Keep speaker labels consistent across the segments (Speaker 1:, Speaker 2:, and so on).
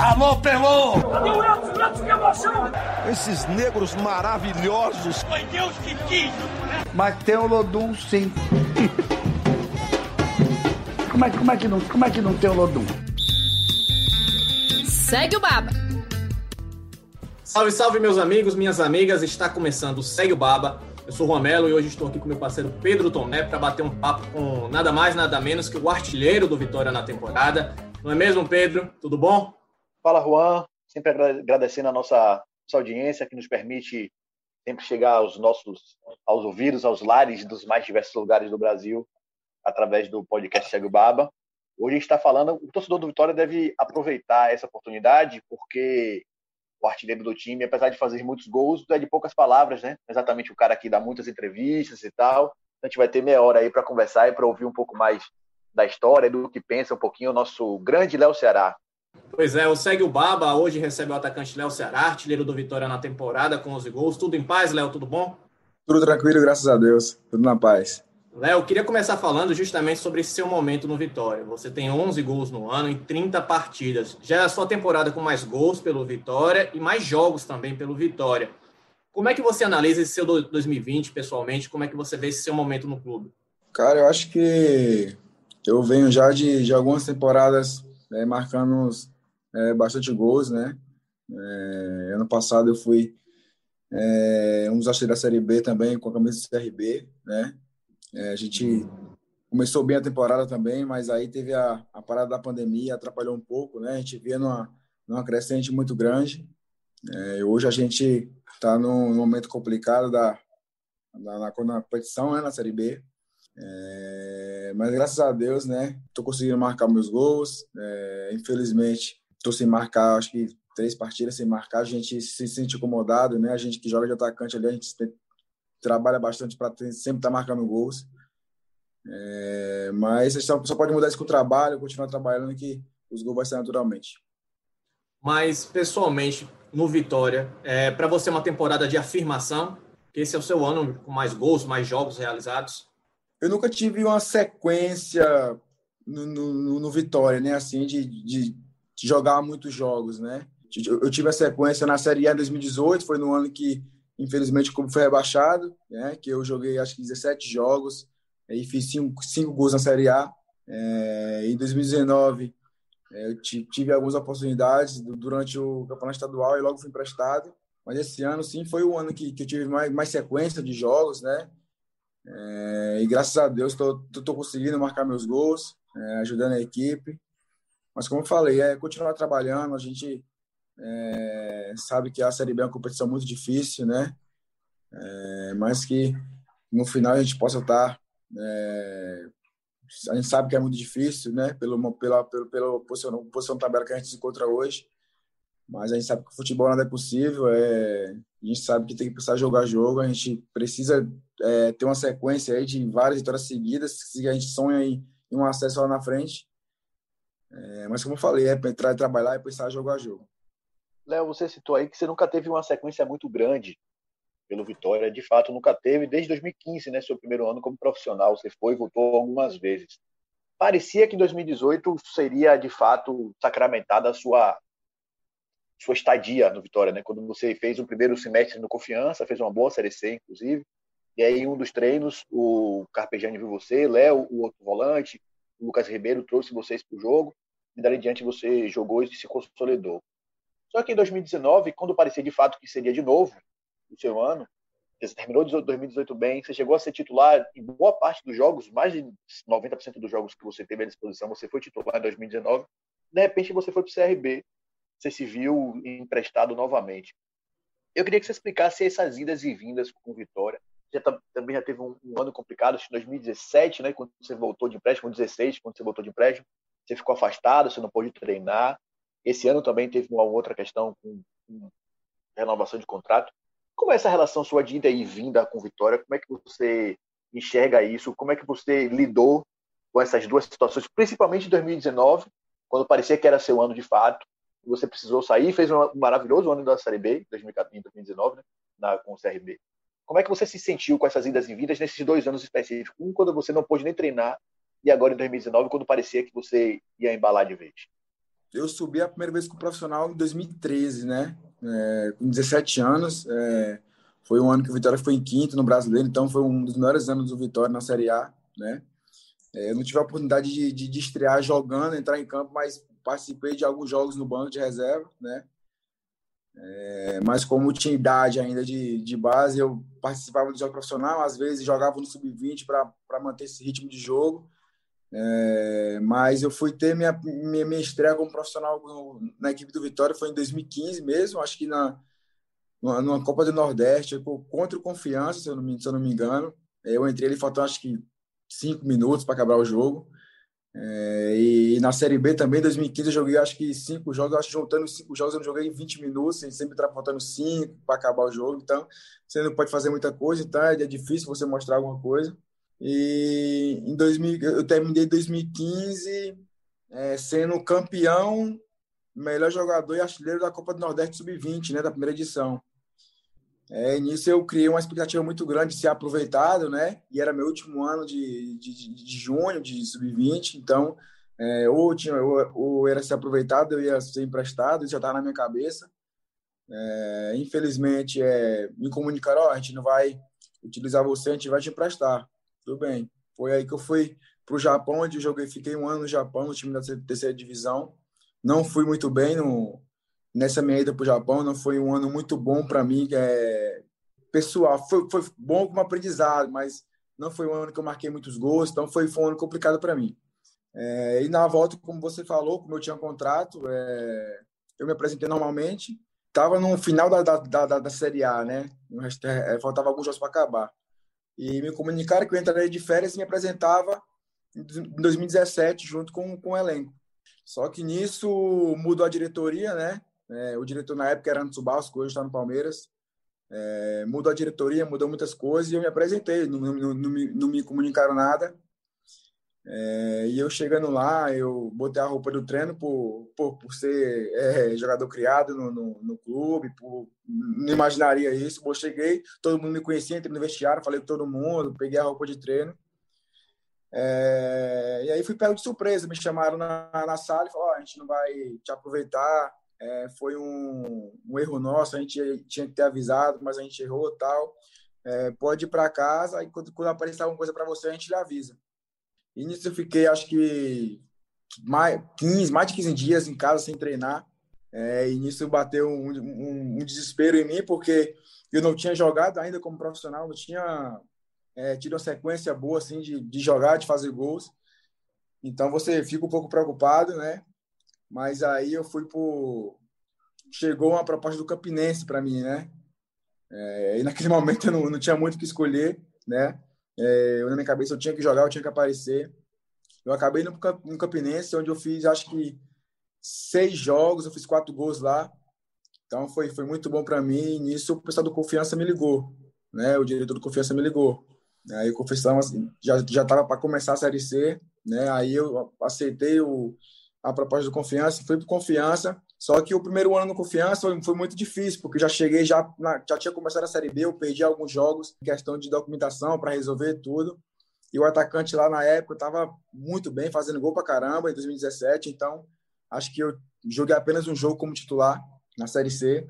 Speaker 1: Alô, Pelô!
Speaker 2: Edson? Edson, que emoção!
Speaker 1: Esses negros maravilhosos.
Speaker 2: Foi Deus que quis.
Speaker 3: Mas tem o Lodum, sim. como, é, como, é que não, como é que não tem o Lodum?
Speaker 4: Segue o Baba.
Speaker 5: Salve, salve, meus amigos, minhas amigas. Está começando o Segue o Baba. Eu sou o Romelo e hoje estou aqui com meu parceiro Pedro Tomé para bater um papo com nada mais, nada menos que o artilheiro do Vitória na temporada. Não é mesmo, Pedro? Tudo bom?
Speaker 6: Fala, Juan. Sempre agradecendo a nossa, nossa audiência que nos permite sempre chegar aos nossos aos ouvidos, aos lares dos mais diversos lugares do Brasil através do podcast o Baba. Hoje a gente está falando, o torcedor do Vitória deve aproveitar essa oportunidade porque o artilheiro do time, apesar de fazer muitos gols, é de poucas palavras, né? Exatamente o cara que dá muitas entrevistas e tal. A gente vai ter meia hora aí para conversar e para ouvir um pouco mais da história, do que pensa um pouquinho o nosso grande Léo Ceará.
Speaker 5: Pois é, o Segue o Baba hoje recebe o atacante Léo Ceará, artilheiro do Vitória na temporada, com 11 gols. Tudo em paz, Léo? Tudo bom?
Speaker 7: Tudo tranquilo, graças a Deus. Tudo na paz.
Speaker 5: Léo, queria começar falando justamente sobre esse seu momento no Vitória. Você tem 11 gols no ano em 30 partidas. Já é a sua temporada com mais gols pelo Vitória e mais jogos também pelo Vitória. Como é que você analisa esse seu 2020 pessoalmente? Como é que você vê esse seu momento no clube?
Speaker 7: Cara, eu acho que eu venho já de, de algumas temporadas é, marcando é, bastante gols, né? É, ano passado eu fui é, um dos artilheiros da Série B também com a camisa do CRB, né? É, a gente começou bem a temporada também, mas aí teve a, a parada da pandemia, atrapalhou um pouco, né? A gente via numa, numa crescente muito grande. É, hoje a gente está num, momento complicado da, na, na, na competição, né? Na Série B. É, mas graças a Deus, né? Estou conseguindo marcar meus gols. É, infelizmente, estou sem marcar, acho que três partidas sem marcar. A gente se sente incomodado, né? A gente que joga de atacante ali, a gente trabalha bastante para sempre estar tá marcando gols. É, mas só, só pode mudar isso com o trabalho, continuar trabalhando que os gols vão sair naturalmente.
Speaker 5: Mas, pessoalmente, no Vitória, é, para você é uma temporada de afirmação, que esse é o seu ano com mais gols, mais jogos realizados?
Speaker 7: Eu nunca tive uma sequência no, no, no Vitória, né? Assim, de, de, jogar muitos jogos, né? Eu tive a sequência na Série A em 2018, foi no ano que Infelizmente o clube foi rebaixado, né? Que eu joguei acho que 17 jogos e fiz 5, cinco gols na Série A. É, em 2019 é, eu tive algumas oportunidades durante o campeonato estadual e logo fui emprestado. Mas esse ano sim foi o ano que, que eu tive mais, mais sequência de jogos, né? É, e graças a Deus estou conseguindo marcar meus gols, é, ajudando a equipe. Mas como eu falei, é continuar trabalhando. A gente é, sabe que a Série B é uma competição muito difícil, né? É, mas que no final a gente possa estar. É, a gente sabe que é muito difícil, né? Pelo, pela, pelo, pela posição, posição tabela que a gente se encontra hoje. Mas a gente sabe que o futebol nada é possível. É, a gente sabe que tem que precisar jogar jogo. A gente precisa é, ter uma sequência aí de várias vitórias seguidas. Se a gente sonha em, um acesso lá na frente. É, mas como eu falei, é para entrar e trabalhar e precisar jogar jogo.
Speaker 6: Léo, você citou aí que você nunca teve uma sequência muito grande pelo Vitória. De fato, nunca teve desde 2015, né? Seu primeiro ano como profissional. Você foi e voltou algumas vezes. Parecia que em 2018 seria, de fato, sacramentada a sua, sua estadia no Vitória, né? Quando você fez o primeiro semestre no Confiança, fez uma boa Série C, inclusive. E aí, em um dos treinos, o Carpegiani viu você, Léo, o outro volante, o Lucas Ribeiro trouxe vocês para o jogo. E dali em diante você jogou e se consolidou. Só que em 2019, quando parecia de fato que seria de novo o seu ano, você terminou 2018 bem, você chegou a ser titular em boa parte dos jogos, mais de 90% dos jogos que você teve à disposição, você foi titular em 2019. De repente você foi para o CRB, você se viu emprestado novamente. Eu queria que você explicasse essas idas e vindas com Vitória. Já tá, também já teve um, um ano complicado, em 2017, né, quando você voltou de empréstimo, 2016, quando você voltou de empréstimo, você ficou afastado, você não pôde treinar. Esse ano também teve uma outra questão com, com renovação de contrato. Como é essa relação sua de ida e vinda com Vitória? Como é que você enxerga isso? Como é que você lidou com essas duas situações, principalmente em 2019, quando parecia que era seu ano de fato, você precisou sair, fez um maravilhoso ano da Série B, 2019, né, na, com o CRB. Como é que você se sentiu com essas idas e vindas nesses dois anos específicos? Um, quando você não pôde nem treinar, e agora em 2019, quando parecia que você ia embalar de vez?
Speaker 7: eu subi a primeira vez com o profissional em 2013, né? É, com 17 anos. É, foi um ano que o Vitória foi em quinto no Brasileiro, então foi um dos melhores anos do Vitória na Série A, né? É, eu não tive a oportunidade de, de, de, estrear jogando, entrar em campo, mas participei de alguns jogos no banco de reserva, né? É, mas como tinha idade ainda de, de base, eu participava do jogo profissional, às vezes jogava no sub-20 para manter esse ritmo de jogo. É, mas eu fui ter minha, minha, minha estreia como profissional na equipe do Vitória foi em 2015 mesmo, acho que na numa Copa do Nordeste, contra o Confiança, se eu não me, se eu não me engano. Eu entrei ali faltando acho que cinco minutos para acabar o jogo. É, e na Série B também, em 2015, eu joguei acho que cinco jogos, acho que juntando cinco jogos, eu joguei 20 minutos, e sempre estava faltando cinco para acabar o jogo. Então, você não pode fazer muita coisa, então é difícil você mostrar alguma coisa. E em 2000, eu terminei 2015 é, sendo campeão, melhor jogador e artilheiro da Copa do Nordeste Sub-20, né, da primeira edição. É, nisso eu criei uma expectativa muito grande de ser aproveitado, né? E era meu último ano de, de, de junho, de sub-20, então é, ou, tinha, ou, ou, era ser aproveitado, eu ia ser emprestado, isso já estava na minha cabeça. É, infelizmente, é, me comunicaram: oh, a gente não vai utilizar você, a gente vai te emprestar. Tudo bem. Foi aí que eu fui para o Japão, onde eu joguei, fiquei um ano no Japão, no time da terceira divisão. Não fui muito bem no, nessa minha ida para o Japão não foi um ano muito bom para mim, é, pessoal. Foi, foi bom como aprendizado, mas não foi um ano que eu marquei muitos gols, então foi, foi um ano complicado para mim. É, e na volta, como você falou, como eu tinha um contrato, é, eu me apresentei normalmente. Estava no final da, da, da, da, Série A, né? É, faltava alguns jogos para acabar. E me comunicaram que eu entraria de férias e me apresentava em 2017 junto com, com o elenco. Só que nisso mudou a diretoria, né? É, o diretor na época era Anderson Basco, hoje está no Palmeiras. É, mudou a diretoria, mudou muitas coisas e eu me apresentei, não, não, não, me, não me comunicaram nada. É, e eu chegando lá, eu botei a roupa do treino por, por, por ser é, jogador criado no, no, no, clube, por, não imaginaria isso. Eu cheguei, todo mundo me conhecia, entrei no vestiário, falei com todo mundo, peguei a roupa de treino. É, e aí fui pego de surpresa, me chamaram na, na sala e falaram: oh, a gente não vai te aproveitar, é, foi um, um, erro nosso, a gente tinha que ter avisado, mas a gente errou tal. É, pode ir para casa, e quando, quando aparecer alguma coisa para você, a gente lhe avisa. E nisso eu fiquei, acho que, mais, 15, mais de 15 dias em casa sem treinar. É, e nisso bateu um, um, um, desespero em mim, porque eu não tinha jogado ainda como profissional, não tinha é, tido uma sequência boa assim, de, de jogar, de fazer gols. Então você fica um pouco preocupado, né? Mas aí eu fui por. Chegou uma proposta do Campinense para mim, né? É, e naquele momento eu não, não tinha muito o que escolher, né? É, eu, na minha cabeça eu tinha que jogar, eu tinha que aparecer. Eu acabei no, no Campinense, onde eu fiz acho que seis jogos, eu fiz quatro gols lá. Então foi, foi muito bom para mim. E nisso o pessoal do Confiança me ligou, né? O diretor do Confiança me ligou. Aí o Confiança assim, já já estava para começar a série C, né? Aí eu aceitei o a proposta do Confiança, fui para Confiança, só que o primeiro ano no Confiança foi, muito difícil, porque já cheguei, já, na, já tinha começado a Série B, eu perdi alguns jogos, questão de documentação para resolver tudo, e o atacante lá na época estava muito bem, fazendo gol para caramba em 2017, então acho que eu joguei apenas um jogo como titular na Série C.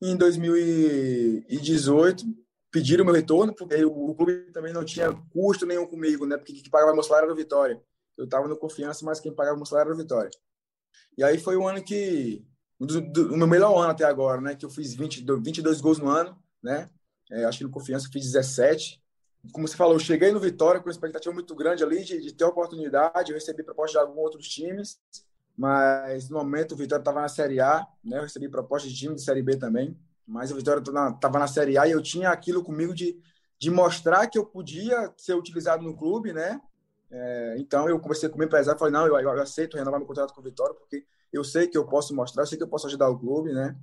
Speaker 7: E em 2018, pediram meu retorno, porque o clube também não tinha custo nenhum comigo, né? Porque que pagava meu salário era Vitória. Eu estava no confiança, mas quem pagava o salário era a Vitória. E aí foi um ano que. Do, do, o meu melhor ano até agora, né? Que eu fiz 20, 22 gols no ano, né? É, acho que no confiança eu fiz 17. Como você falou, eu cheguei no Vitória com uma expectativa muito grande ali de, de ter oportunidade. Eu recebi proposta de alguns outros times, mas no momento o Vitória estava na Série A, né? Eu recebi proposta de time de Série B também, mas o Vitória estava na Série A e eu tinha aquilo comigo de, de mostrar que eu podia ser utilizado no clube, né? É, então eu conversei com o meu empresário, falei, não, eu, eu, aceito renovar meu contrato com o Vitória, porque eu sei que eu posso mostrar, eu sei que eu posso ajudar o clube, né?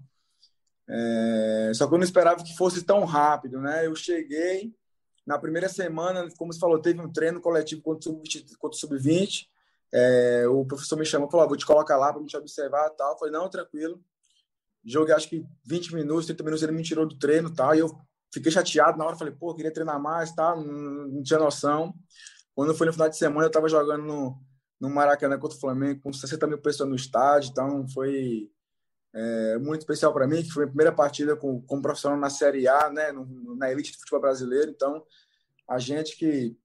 Speaker 7: É, só que eu não esperava que fosse tão rápido, né? Eu cheguei, na primeira semana, como você falou, teve um treino coletivo contra o Sub-20, é, o professor me chamou falou, ah, vou te colocar lá para me te observar tal. Eu falei, não, tranquilo. Joguei acho que 20 minutos, 30 minutos, ele me tirou do treino tal, e eu fiquei chateado na hora, falei, pô, queria treinar mais, tal, não, não tinha noção. Quando foi no final de semana, eu estava jogando no, no Maracanã contra o Flamengo, com 60 mil pessoas no estádio. Então, foi é, muito especial para mim, que foi a primeira partida com, como profissional na Série A, né, no, na elite do futebol brasileiro. Então, a gente que,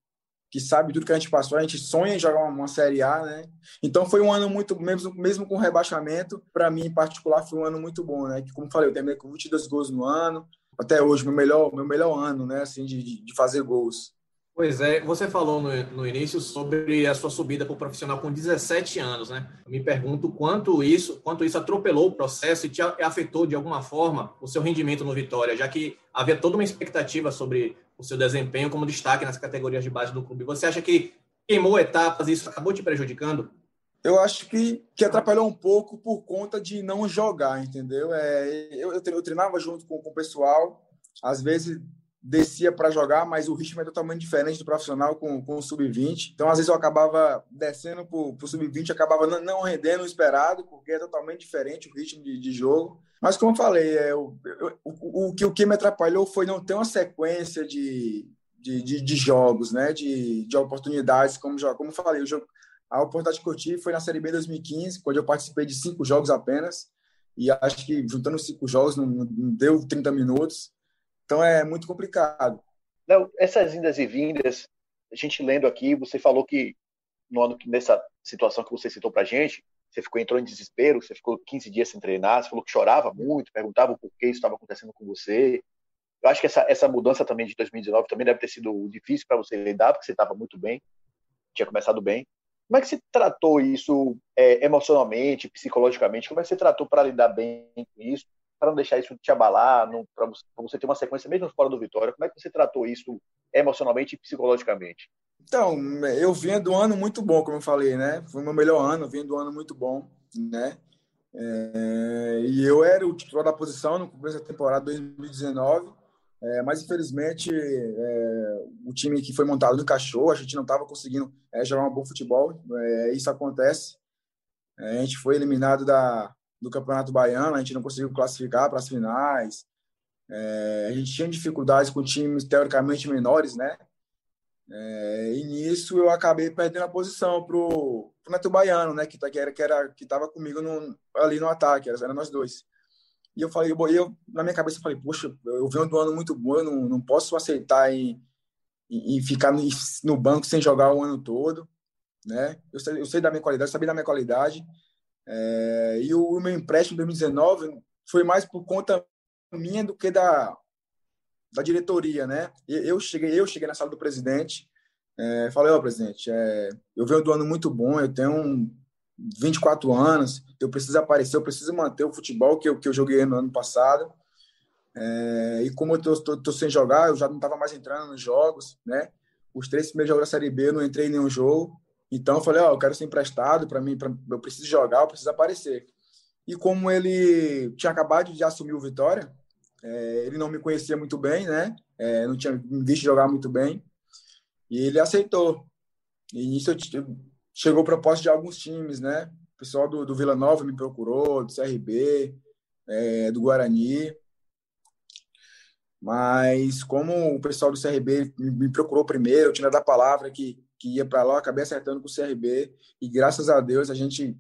Speaker 7: que sabe tudo que a gente passou, a gente sonha em jogar uma, uma Série A, né? Então, foi um ano muito, mesmo, mesmo com rebaixamento, para mim em particular, foi um ano muito bom, né? Que, como falei, eu terminei com 22 gols no ano, até hoje, meu melhor, meu melhor ano, né, assim, de, de fazer gols.
Speaker 5: Pois é, você falou no, no início sobre a sua subida para o profissional com 17 anos, né? Me pergunto quanto isso, quanto isso atropelou o processo e te afetou de alguma forma o seu rendimento no Vitória, já que havia toda uma expectativa sobre o seu desempenho como destaque nas categorias de base do clube. Você acha que queimou etapas e isso acabou te prejudicando?
Speaker 7: Eu acho que, que atrapalhou um pouco por conta de não jogar, entendeu? É, eu, eu treinava junto com, com o pessoal, às vezes descia para jogar, mas o ritmo é totalmente diferente do profissional com, com o sub-20. Então, às vezes, eu acabava descendo para o sub-20, acabava não, rendendo o esperado, porque é totalmente diferente o ritmo de, de jogo. Mas, como eu falei, é, o, o, o, que, o que me atrapalhou foi não ter uma sequência de, de, de, de jogos, né? de, de oportunidades, como, como eu falei. O jogo, a oportunidade que eu tive foi na Série B 2015, quando eu participei de cinco jogos apenas. E acho que juntando cinco jogos não, não deu 30 minutos. Então é muito complicado.
Speaker 6: Não, essas indas e vindas, a gente lendo aqui, você falou que no ano nessa situação que você citou para gente, você ficou entrou em desespero, você ficou 15 dias sem treinar, você falou que chorava muito, perguntava por que isso estava acontecendo com você. Eu acho que essa, essa mudança também de 2019 também deve ter sido difícil para você lidar, porque você estava muito bbem, tinha começado bem. Como é que você tratou isso é, emocionalmente, psicologicamente? Como é que você tratou para lidar bem com isso? Para não deixar isso te abalar, para você ter uma sequência mesmo fora do Vitória? Como é que você tratou isso emocionalmente e psicologicamente?
Speaker 7: Então, eu vinha do ano muito bom, como eu falei, né? Foi o meu melhor ano, vinha do ano muito bom, né? É, e eu era o titular da posição no começo da temporada 2019, é, mas infelizmente é, o time que foi montado no encaixou, a gente não estava conseguindo é, jogar um bom futebol, é, isso acontece. É, a gente foi eliminado da, do Campeonato Baiano, a gente não conseguiu classificar para as finais. É, a gente tinha dificuldades com times teoricamente menores, né? É, e nisso eu acabei perdendo a posição pro, pro Neto Baiano, né? Que, tá, que era que era que estava comigo no, ali no ataque, era, era nós dois. E eu falei, eu, na minha cabeça eu falei, poxa, eu venho do ano muito bom, eu não, não posso aceitar e, e, e ficar no, no, banco sem jogar o ano todo, né? Eu sei, eu sei da minha qualidade, sabia da minha qualidade é, e o, meu empréstimo em 2019 foi mais por conta minha do que da, da diretoria, né? Eu cheguei, eu cheguei na sala do presidente, é, falei, ó, oh, presidente, é, eu venho do ano muito bom, eu tenho 24 anos, eu preciso aparecer, eu preciso manter o futebol que eu, que eu joguei no ano passado. É, e como eu tô, tô, tô, sem jogar, eu já não estava mais entrando nos jogos, né? Os três primeiros jogos da Série B eu não entrei em nenhum jogo. Então eu falei, ó, oh, eu quero ser emprestado para mim, pra, eu preciso jogar, eu preciso aparecer. E como ele tinha acabado de assumir o Vitória, é, ele não me conhecia muito bem, né? É, não tinha me visto jogar muito bem. E ele aceitou. E nisso eu, chegou proposta de alguns times, né? O pessoal do, do Vila Nova me procurou, do CRB, é, do Guarani. Mas como o pessoal do CRB me procurou primeiro, eu tinha da palavra que que ia para lá, eu acabei acertando com o CRB e graças a Deus a gente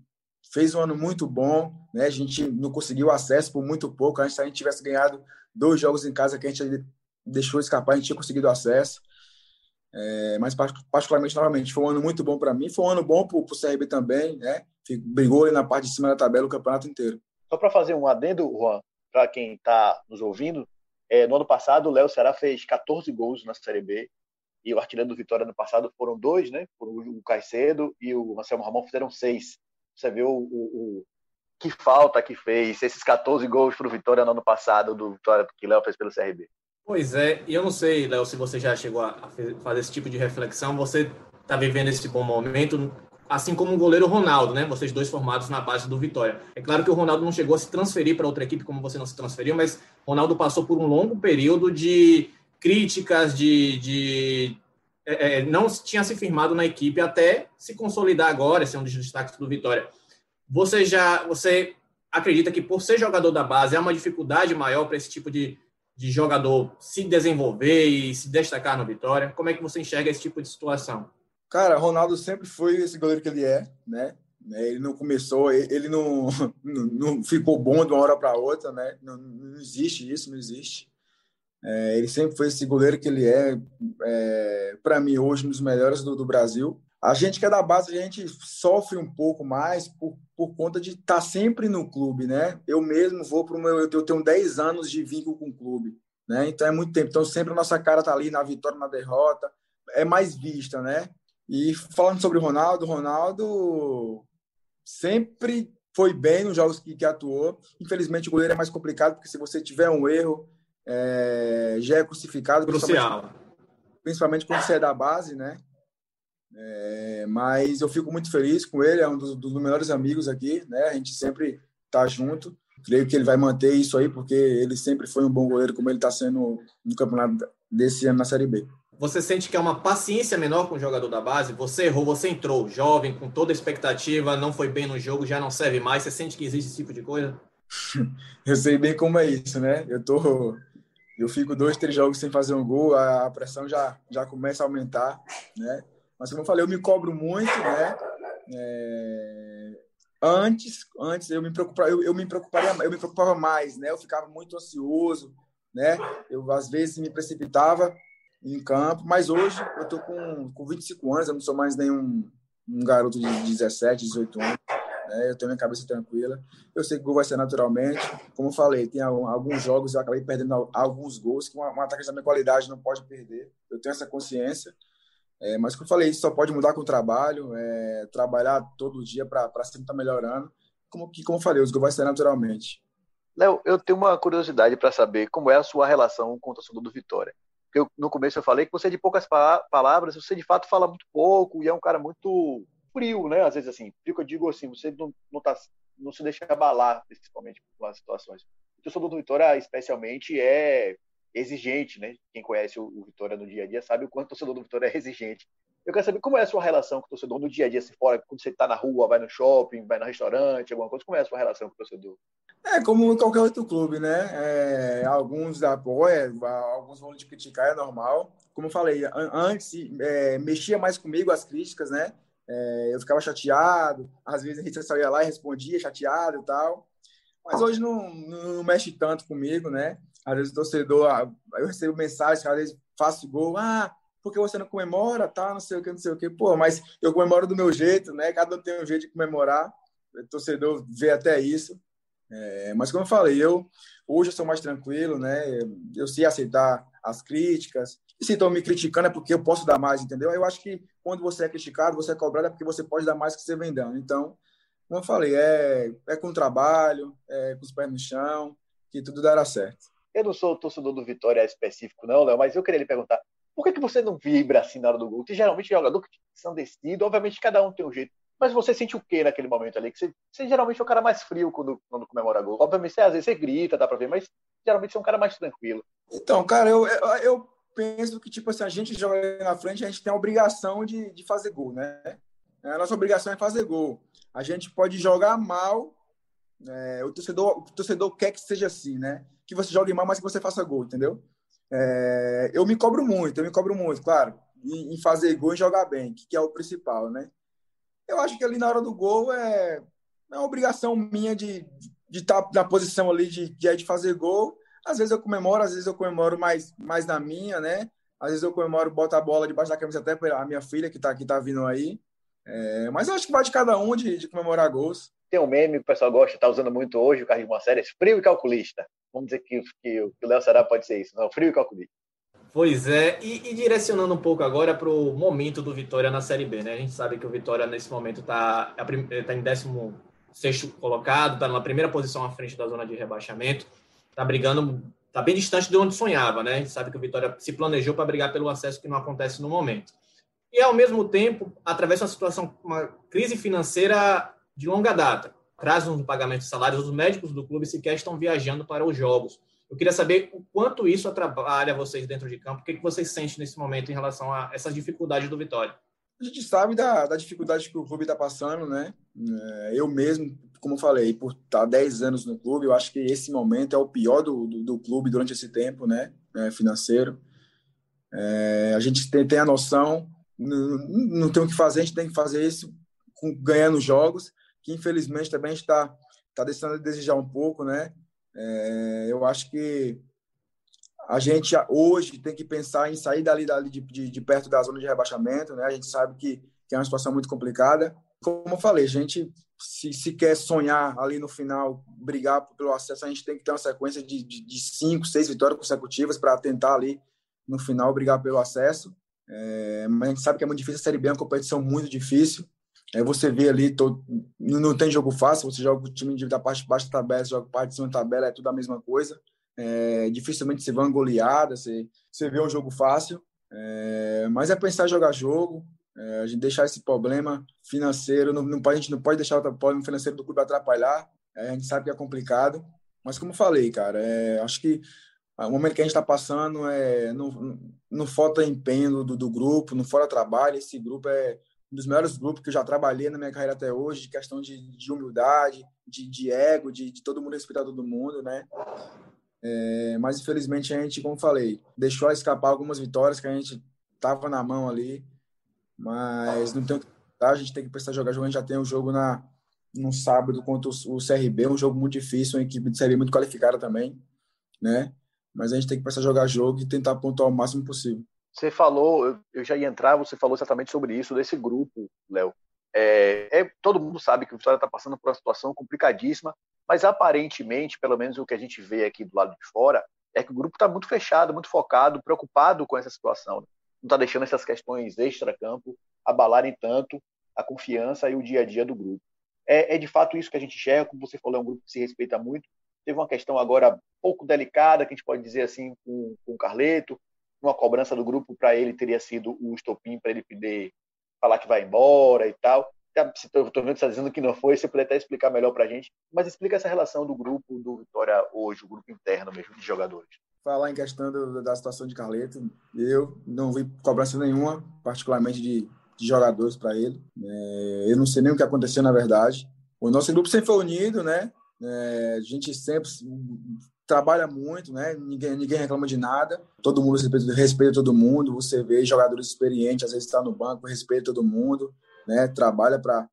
Speaker 7: fez um ano muito bom, né? A gente não conseguiu acesso por muito pouco, a gente, se a gente tivesse ganhado dois jogos em casa que a gente deixou escapar, a gente tinha conseguido acesso. É, mas particularmente novamente foi um ano muito bom para mim, foi um ano bom para o CRB também, né? Brigou ali na parte de cima da tabela o campeonato inteiro.
Speaker 6: Só para fazer um adendo, Juan, para quem está nos ouvindo, é, no ano passado o Léo Ceará fez 14 gols na Série B, e o artilheiro do Vitória no passado foram dois, né? O Caicedo e o Anselmo Ramon fizeram seis. Você vê o, o, o que falta que fez esses 14 gols para o Vitória no ano passado, do Vitória que Léo fez pelo CRB.
Speaker 5: Pois é, e eu não sei, Léo, se você já chegou a fazer esse tipo de reflexão. Você está vivendo esse bom momento, assim como o goleiro Ronaldo, né? Vocês dois formados na base do Vitória. É claro que o Ronaldo não chegou a se transferir para outra equipe como você não se transferiu, mas Ronaldo passou por um longo período de críticas de, de é, é, não tinha se firmado na equipe até se consolidar agora, esse é um dos destaques do Vitória. Você já você acredita que por ser jogador da base é uma dificuldade maior para esse tipo de, de jogador se desenvolver e se destacar no Vitória? Como é que você enxerga esse tipo de situação?
Speaker 7: Cara, Ronaldo sempre foi esse goleiro que ele é, né? Ele não começou, ele não, não ficou bom de uma hora para outra, né? Não, não, existe isso, não existe. É, ele sempre foi esse goleiro que ele é, é para mim, hoje, um dos melhores do, do, Brasil. A gente que é da base, a gente sofre um pouco mais por, por conta de estar tá sempre no clube, né? Eu mesmo vou para o meu. Eu tenho 10 anos de vínculo com o clube, né? Então é muito tempo. Então sempre a nossa cara tá ali na vitória, na derrota. É mais vista, né? E falando sobre o Ronaldo, Ronaldo sempre foi bem nos jogos que, que atuou. Infelizmente, o goleiro é mais complicado, porque se você tiver um erro, é, já é crucificado.
Speaker 5: Crucial.
Speaker 7: Principalmente, principalmente quando você é da base, né? É, mas eu fico muito feliz com ele, é um dos, dos melhores amigos aqui, né? A gente sempre tá junto. Creio que ele vai manter isso aí, porque ele sempre foi um bom goleiro, como ele está sendo no campeonato desse ano na Série B.
Speaker 5: Você sente que é uma paciência menor com o jogador da base? Você errou, você entrou jovem, com toda a expectativa, não foi bem no jogo, já não serve mais. Você sente que existe esse tipo de coisa?
Speaker 7: eu sei bem como é isso, né? Eu tô, eu fico dois, três jogos sem fazer um gol, a pressão já já começa a aumentar, né? Mas como eu falei, eu me cobro muito, né? É... Antes, antes eu me preocupava, eu, eu me eu me preocupava mais, né? Eu ficava muito ansioso, né? Eu às vezes me precipitava em campo, mas hoje eu tô com, com 25 anos, eu não sou mais nenhum um garoto de 17, 18 anos, né? eu tenho minha cabeça tranquila, eu sei que o gol vai ser naturalmente, como eu falei, tem alguns jogos eu acabei perdendo alguns gols que um, ataque da minha qualidade não pode perder, eu tenho essa consciência, é, mas como eu falei, isso só pode mudar com o trabalho, é, trabalhar todo dia para sempre estar tá melhorando, como que como eu falei, os gols vai ser naturalmente.
Speaker 6: Léo, eu tenho uma curiosidade para saber como é a sua relação com o torcedor do Vitória. Eu, no começo eu falei que você é de poucas palavras, você de fato fala muito pouco e é um cara muito frio, né? Às vezes assim, frio que eu digo assim, você não, não, tá, não se deixa abalar, principalmente com as situações. O torcedor do Vitória, especialmente, é exigente, né? Quem conhece o, o Vitória no dia a dia sabe o quanto o torcedor do Vitória é exigente. Eu quero saber como é a sua relação com o torcedor no dia a dia, se fora, quando você está na rua, vai no shopping, vai no restaurante, alguma coisa, como é a sua relação com o torcedor?
Speaker 7: É como em qualquer outro clube, né? É, alguns apoiam, alguns vão te criticar, é normal. Como eu falei, antes é, mexia mais comigo as críticas, né? É, eu ficava chateado, às vezes a gente só ia lá e respondia chateado e tal. Mas hoje não, não mexe tanto comigo, né? Às vezes o torcedor, ah, eu recebo mensagens, às vezes faço gol, ah, porque você não comemora, tá, não sei o que, não sei o que. Pô, mas eu comemoro do meu jeito, né? Cada um tem um jeito de comemorar. O torcedor vê até isso. É, mas como eu falei, eu hoje eu sou mais tranquilo, né? Eu sei aceitar as críticas. E se estão me criticando é porque eu posso dar mais, entendeu? Eu acho que quando você é criticado, você é cobrado é porque você pode dar mais que você vem dando. Então, como eu falei, é, é com trabalho, é com os pés no chão, que tudo dará certo.
Speaker 6: Eu não sou torcedor do Vitória específico, não, Léo, mas eu queria lhe perguntar: por que, que você não vibra assim na hora do gol? Tem geralmente jogador que são decidido, obviamente cada um tem um jeito. Mas você sente o que naquele momento ali? Que você, você geralmente é o cara mais frio quando, quando comemora gol. Obviamente, você, às vezes você grita, dá pra ver, mas geralmente você é um cara mais tranquilo.
Speaker 7: Então, cara, eu, eu, eu penso que, tipo assim, a gente joga na frente, a gente tem a obrigação de, de fazer gol, né? A nossa obrigação é fazer gol. A gente pode jogar mal, é, o, torcedor, o torcedor quer que seja assim, né? Que você jogue mal, mas que você faça gol, entendeu? É, eu me cobro muito, eu me cobro muito, claro, em, em fazer gol e jogar bem, que, que, é o principal, né? Eu acho que ali na hora do gol é, é uma obrigação minha de de estar tá na posição ali de, de, de fazer gol. Às vezes eu comemoro, às vezes eu comemoro mais, mais na minha, né? Às vezes eu comemoro, boto a bola debaixo da camisa até para a minha filha que está que tá vindo aí. É, mas eu acho que vai de cada um de, de comemorar gols.
Speaker 6: Tem um meme que o pessoal gosta, está usando muito hoje, o Carlinhos Séries, frio e calculista. Vamos dizer que, que, que o Léo Ceará pode ser isso, não, frio e calculista.
Speaker 5: Pois é, e, e direcionando um pouco agora para o momento do Vitória na Série B, né? A gente sabe que o Vitória nesse momento está tá em 16 colocado, está na primeira posição à frente da zona de rebaixamento, está brigando, está bem distante de onde sonhava, né? A gente sabe que o Vitória se planejou para brigar pelo acesso que não acontece no momento. E ao mesmo tempo, atravessa uma situação, uma crise financeira de longa data. Atraso no pagamento de salários, os médicos do clube sequer estão viajando para os jogos. Eu queria saber o quanto isso atrapalha vocês dentro de campo, o que, que vocês sentem nesse momento em relação a essas dificuldades do Vitória.
Speaker 7: A gente sabe da, da dificuldade que o clube está passando, né? É, eu mesmo, como falei, por estar 10 anos no clube, eu acho que esse momento é o pior do, do, do clube durante esse tempo, né? É, financeiro. É, a gente tem, tem a noção não, não tem o que fazer, a gente tem que fazer isso com, ganhando jogos, que infelizmente também a está tá deixando de desejar um pouco, né? É, eu acho que a gente hoje tem que pensar em sair dali, dali de, de, de, perto da zona de rebaixamento, né? A gente sabe que, que é uma situação muito complicada. Como eu falei, a gente se, se quer sonhar ali no final, brigar pelo acesso, a gente tem que ter uma sequência de, de, de cinco, seis vitórias consecutivas para tentar ali no final brigar pelo acesso. É, mas a gente sabe que é muito difícil. A Série B é uma competição muito difícil. É, você vê ali, todo, não tem jogo fácil. Você joga o time da parte de baixo da tabela, joga parte de cima da tabela, é tudo a mesma coisa. É, dificilmente vê uma goleada, você, você vê um jogo fácil. É, mas é pensar em jogar jogo, é, a gente deixar esse problema financeiro, não, não, a gente não pode deixar o problema financeiro do clube atrapalhar. É, a gente sabe que é complicado, mas como falei, cara, é, acho que o momento que a gente está passando é não, não falta empenho do, do grupo, não falta trabalho. Esse grupo é um dos melhores grupos que eu já trabalhei na minha carreira até hoje, de questão de, de humildade, de, de ego, de, de, todo mundo respeitar todo mundo, né? É, mas infelizmente a gente, como falei, deixou escapar algumas vitórias que a gente tava na mão ali, mas não tem o que a gente tem que prestar jogar jogo, a gente já tem um jogo na no sábado contra o CRB, um jogo muito difícil, uma equipe de série muito qualificada também, né? Mas a gente tem que prestar jogar jogo e tentar pontuar o máximo possível.
Speaker 6: Você falou, eu já ia entrar, você falou exatamente sobre isso, desse grupo, Léo. É, é, todo mundo sabe que o Vitória está passando por uma situação complicadíssima, mas aparentemente, pelo menos o que a gente vê aqui do lado de fora, é que o grupo está muito fechado, muito focado, preocupado com essa situação. Né? Não está deixando essas questões extra-campo abalarem tanto a confiança e o dia a dia do grupo. É, é, de fato isso que a gente enxerga, como você falou, é um grupo que se respeita muito. Teve uma questão agora pouco delicada, que a gente pode dizer assim, com, com o Carleto, uma cobrança do grupo para ele teria sido o estopim para ele poder falar que vai embora e tal. Estou vendo que está dizendo que não foi, você puder até explicar melhor para a gente, mas explica essa relação do grupo do Vitória hoje, o grupo interno mesmo de jogadores.
Speaker 7: Falar em questão do, da situação de Carleto, eu não vi cobrança nenhuma, particularmente de, de jogadores para ele. É, eu não sei nem o que aconteceu na verdade. O nosso grupo sempre foi unido, né? É, a gente sempre trabalha muito, né? Ninguém, ninguém reclama de nada. Todo mundo respeita, respeita todo mundo. Você vê jogadores experientes, às vezes está no banco, respeita todo mundo, né? Trabalha para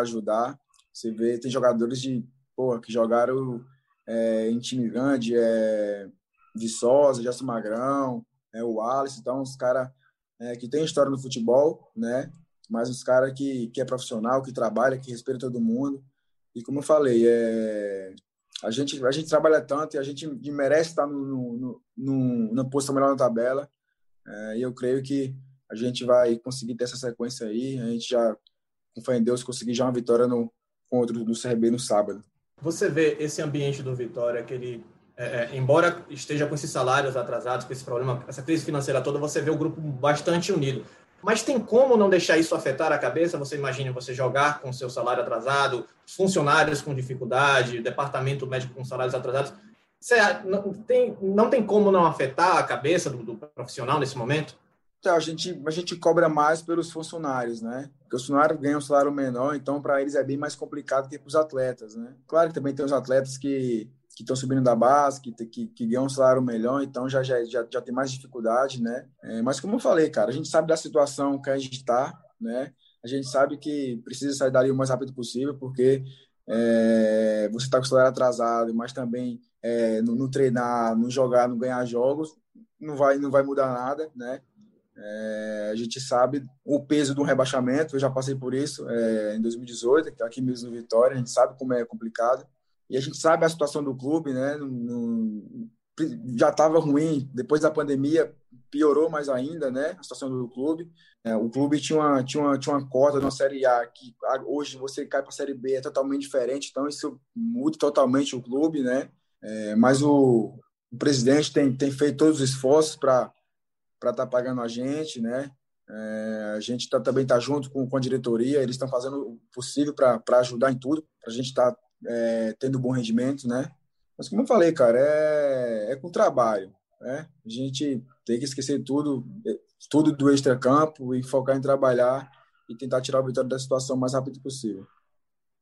Speaker 7: ajudar. Você vê, tem jogadores de, porra, que jogaram é, em time grande, é, Viçosa, Gerson Magrão, é, o Alice, então os caras é, que tem história no futebol, né? Mas os caras que, que é profissional, que trabalha, que respeita todo mundo. E como eu falei, é, a, gente, a gente trabalha tanto e a gente merece estar no, no, no, na posição melhor na tabela. É, e eu creio que a gente vai conseguir ter essa sequência aí. A gente já, com fé em Deus, conseguir já uma vitória no, contra o CRB no sábado.
Speaker 5: Você vê esse ambiente do Vitória, que ele, é, é, embora esteja com esses salários atrasados, com esse problema, essa crise financeira toda, você vê o grupo bastante unido. Mas tem como não deixar isso afetar a cabeça? Você imagina você jogar com seu salário atrasado, funcionários com dificuldade, departamento médico com salários atrasados. Você não tem, não tem como não afetar a cabeça do, do profissional nesse momento?
Speaker 7: Então, a gente, a gente cobra mais pelos funcionários, né? Porque os funcionários ganham um salário menor, então para eles é bem mais complicado que para os atletas, né? Claro que também tem os atletas que que estão subindo da base, que, que, que ganham um salário melhor, então já, já, já, já tem mais dificuldade, né? É, mas como eu falei, cara, a gente sabe da situação que a gente está, né? A gente sabe que precisa sair dali o mais rápido possível, porque é, você está com o salário atrasado, mas também é, no, treinar, no jogar, no ganhar jogos, não vai, não vai mudar nada, né? É, a gente sabe o peso do rebaixamento, eu já passei por isso é, em 2018, aqui mesmo no Vitória, a gente sabe como é complicado. E a gente sabe a situação do clube, né? Já estava ruim, depois da pandemia piorou mais ainda, né? A situação do clube. É, o clube tinha uma, tinha, uma, tinha uma cota na Série A que hoje você cai para a Série B é totalmente diferente, então isso muda totalmente o clube, né? É, mas o, o, presidente tem, tem feito todos os esforços para estar tá pagando a gente, né? É, a gente tá, também está junto com, com a diretoria, eles estão fazendo o possível para ajudar em tudo, para a gente estar tá é, tendo bom rendimento, né? Mas como eu falei, cara, é, é com trabalho, né? A gente tem que esquecer tudo, tudo do extracampo e focar em trabalhar e tentar tirar o Vitória da situação o mais rápido possível.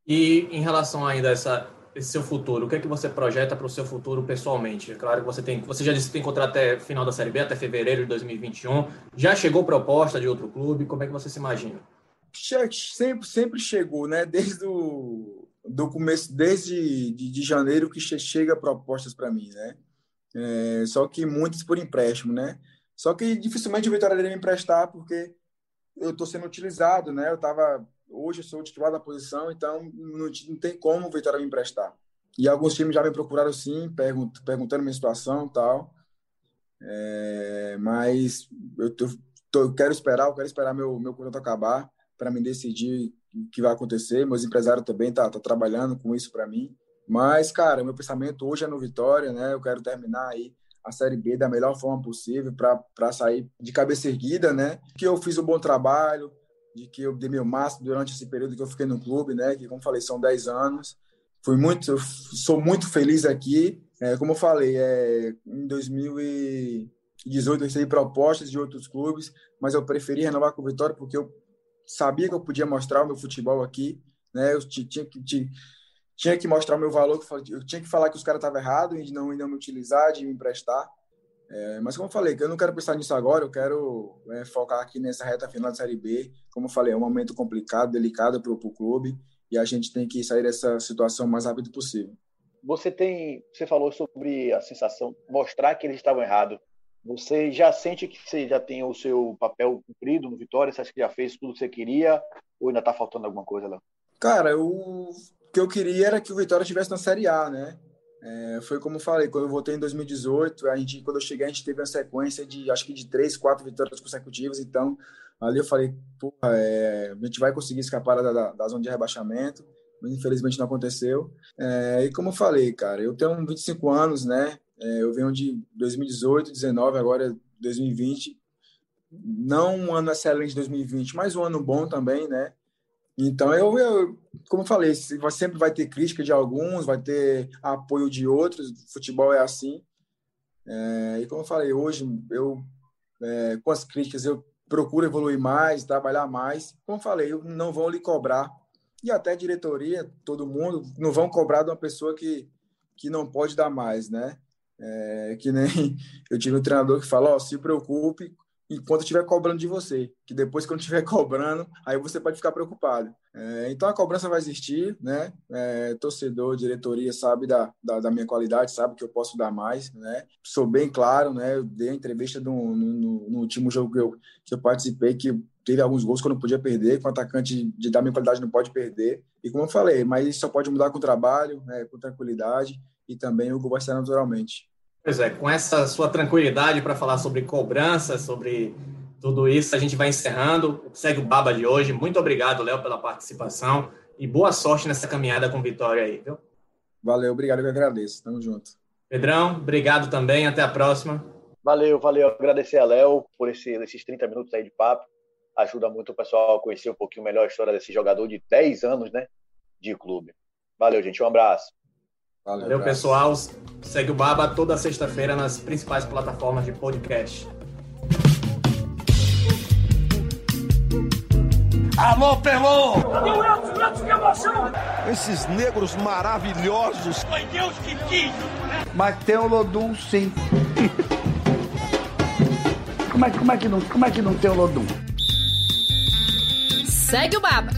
Speaker 5: E em relação ainda a essa esse seu futuro? O que é que você projeta para o seu futuro pessoalmente? É claro que você tem, você já disse que tem contrato até final da Série B, até fevereiro de 2021. Já chegou proposta de outro clube? Como é que você se imagina?
Speaker 7: Sempre, sempre chegou, né? Desde o do começo, desde de, de janeiro que chega propostas para mim, né? É, só que muitos por empréstimo, né? Só que dificilmente o Vitória iria me emprestar porque eu estou sendo utilizado, né? Eu tava hoje eu sou titular da posição, então não, não tem como o Vitória me emprestar. E alguns times já me procuraram sim, pergunt, perguntando minha situação, tal. É, mas eu, tô, tô, quero esperar, eu quero esperar meu meu contrato acabar para me decidir que vai acontecer. Meus empresários também tá, tá trabalhando com isso para mim. Mas, cara, meu pensamento hoje é no Vitória, né? Eu quero terminar aí a Série B da melhor forma possível para sair de cabeça erguida, né? Que eu fiz um bom trabalho, de que eu dei meu máximo durante esse período que eu fiquei no clube, né? Que, como falei, são 10 anos. Fui muito, sou muito feliz aqui. É, como eu falei, é, em 2018 eu recebi propostas de outros clubes, mas eu preferi renovar com o Vitória porque eu sabia que eu podia mostrar o meu futebol aqui, né? Eu tinha que tinha que mostrar o meu valor, eu tinha que falar que os caras estavam errados em não, não me utilizar, de me emprestar. É, mas como eu falei, eu não quero pensar nisso agora, eu quero é, focar aqui nessa reta final da Série B. Como eu falei, é um momento complicado, delicado para o clube e a gente tem que sair dessa situação o mais rápido possível.
Speaker 6: Você tem, você falou sobre a sensação, mostrar que eles estavam errados. Você já sente que você já tem o seu papel cumprido no Vitória? Você acha que já fez tudo que você queria? Ou ainda está faltando alguma coisa lá?
Speaker 7: Cara, o que eu queria era que o Vitória estivesse na Série A, né? É, foi como eu falei, quando eu voltei em 2018, a gente, quando eu cheguei, a gente teve uma sequência de, acho que de três, quatro vitórias consecutivas, então ali eu falei, porra, é, a gente vai conseguir escapar da, da, da, zona de rebaixamento, mas infelizmente não aconteceu. É, e como eu falei, cara, eu tenho 25 anos, né? É, eu venho de 2018, 19, agora 2020. Não um ano excelente 2020, mas um ano bom também, né? Então, eu, eu, como eu falei, sempre vai ter crítica de alguns, vai ter apoio de outros, futebol é assim. É, e como eu falei, hoje, eu, é, com as críticas, eu procuro evoluir mais, trabalhar mais. Como eu falei, não vão lhe cobrar, e até a diretoria, todo mundo, não vão cobrar de uma pessoa que, que não pode dar mais, né? É, que nem eu tive um treinador que falou, oh, se preocupe enquanto estiver cobrando de você, que depois quando estiver cobrando, aí você pode ficar preocupado. É, então a cobrança vai existir, né? É, torcedor, diretoria sabe da, da, da, minha qualidade, sabe que eu posso dar mais, né? Sou bem claro, né? Eu dei a entrevista no, no, no último jogo que eu, que eu participei, que teve alguns gols que eu não podia perder, com atacante de dar minha qualidade não pode perder. E como eu falei, mas isso só pode mudar com trabalho, né, com tranquilidade, e também o gol vai naturalmente.
Speaker 5: Pois é, com essa sua tranquilidade para falar sobre cobrança, sobre tudo isso, a gente vai encerrando. Segue o Baba de hoje. Muito obrigado, Léo, pela participação e boa sorte nessa caminhada com vitória aí, viu?
Speaker 7: Valeu, obrigado, eu agradeço. Tamo junto.
Speaker 5: Pedrão, obrigado também. Até a próxima.
Speaker 6: Valeu, valeu. Agradecer a Léo por esse, esses 30 minutos aí de papo. Ajuda muito o pessoal a conhecer um pouquinho melhor a história desse jogador de 10 anos, né? De clube. Valeu, gente. Um abraço.
Speaker 5: Valeu, Valeu pessoal. Segue o Baba toda sexta-feira nas principais plataformas de podcast.
Speaker 1: Alô, Pelô!
Speaker 2: Meu que emoção!
Speaker 1: Esses negros maravilhosos!
Speaker 2: Foi Deus que quis!
Speaker 3: Mas tem o Lodum, sim. como, é, como, é que não, como é que não tem o Lodum?
Speaker 4: Segue o Baba!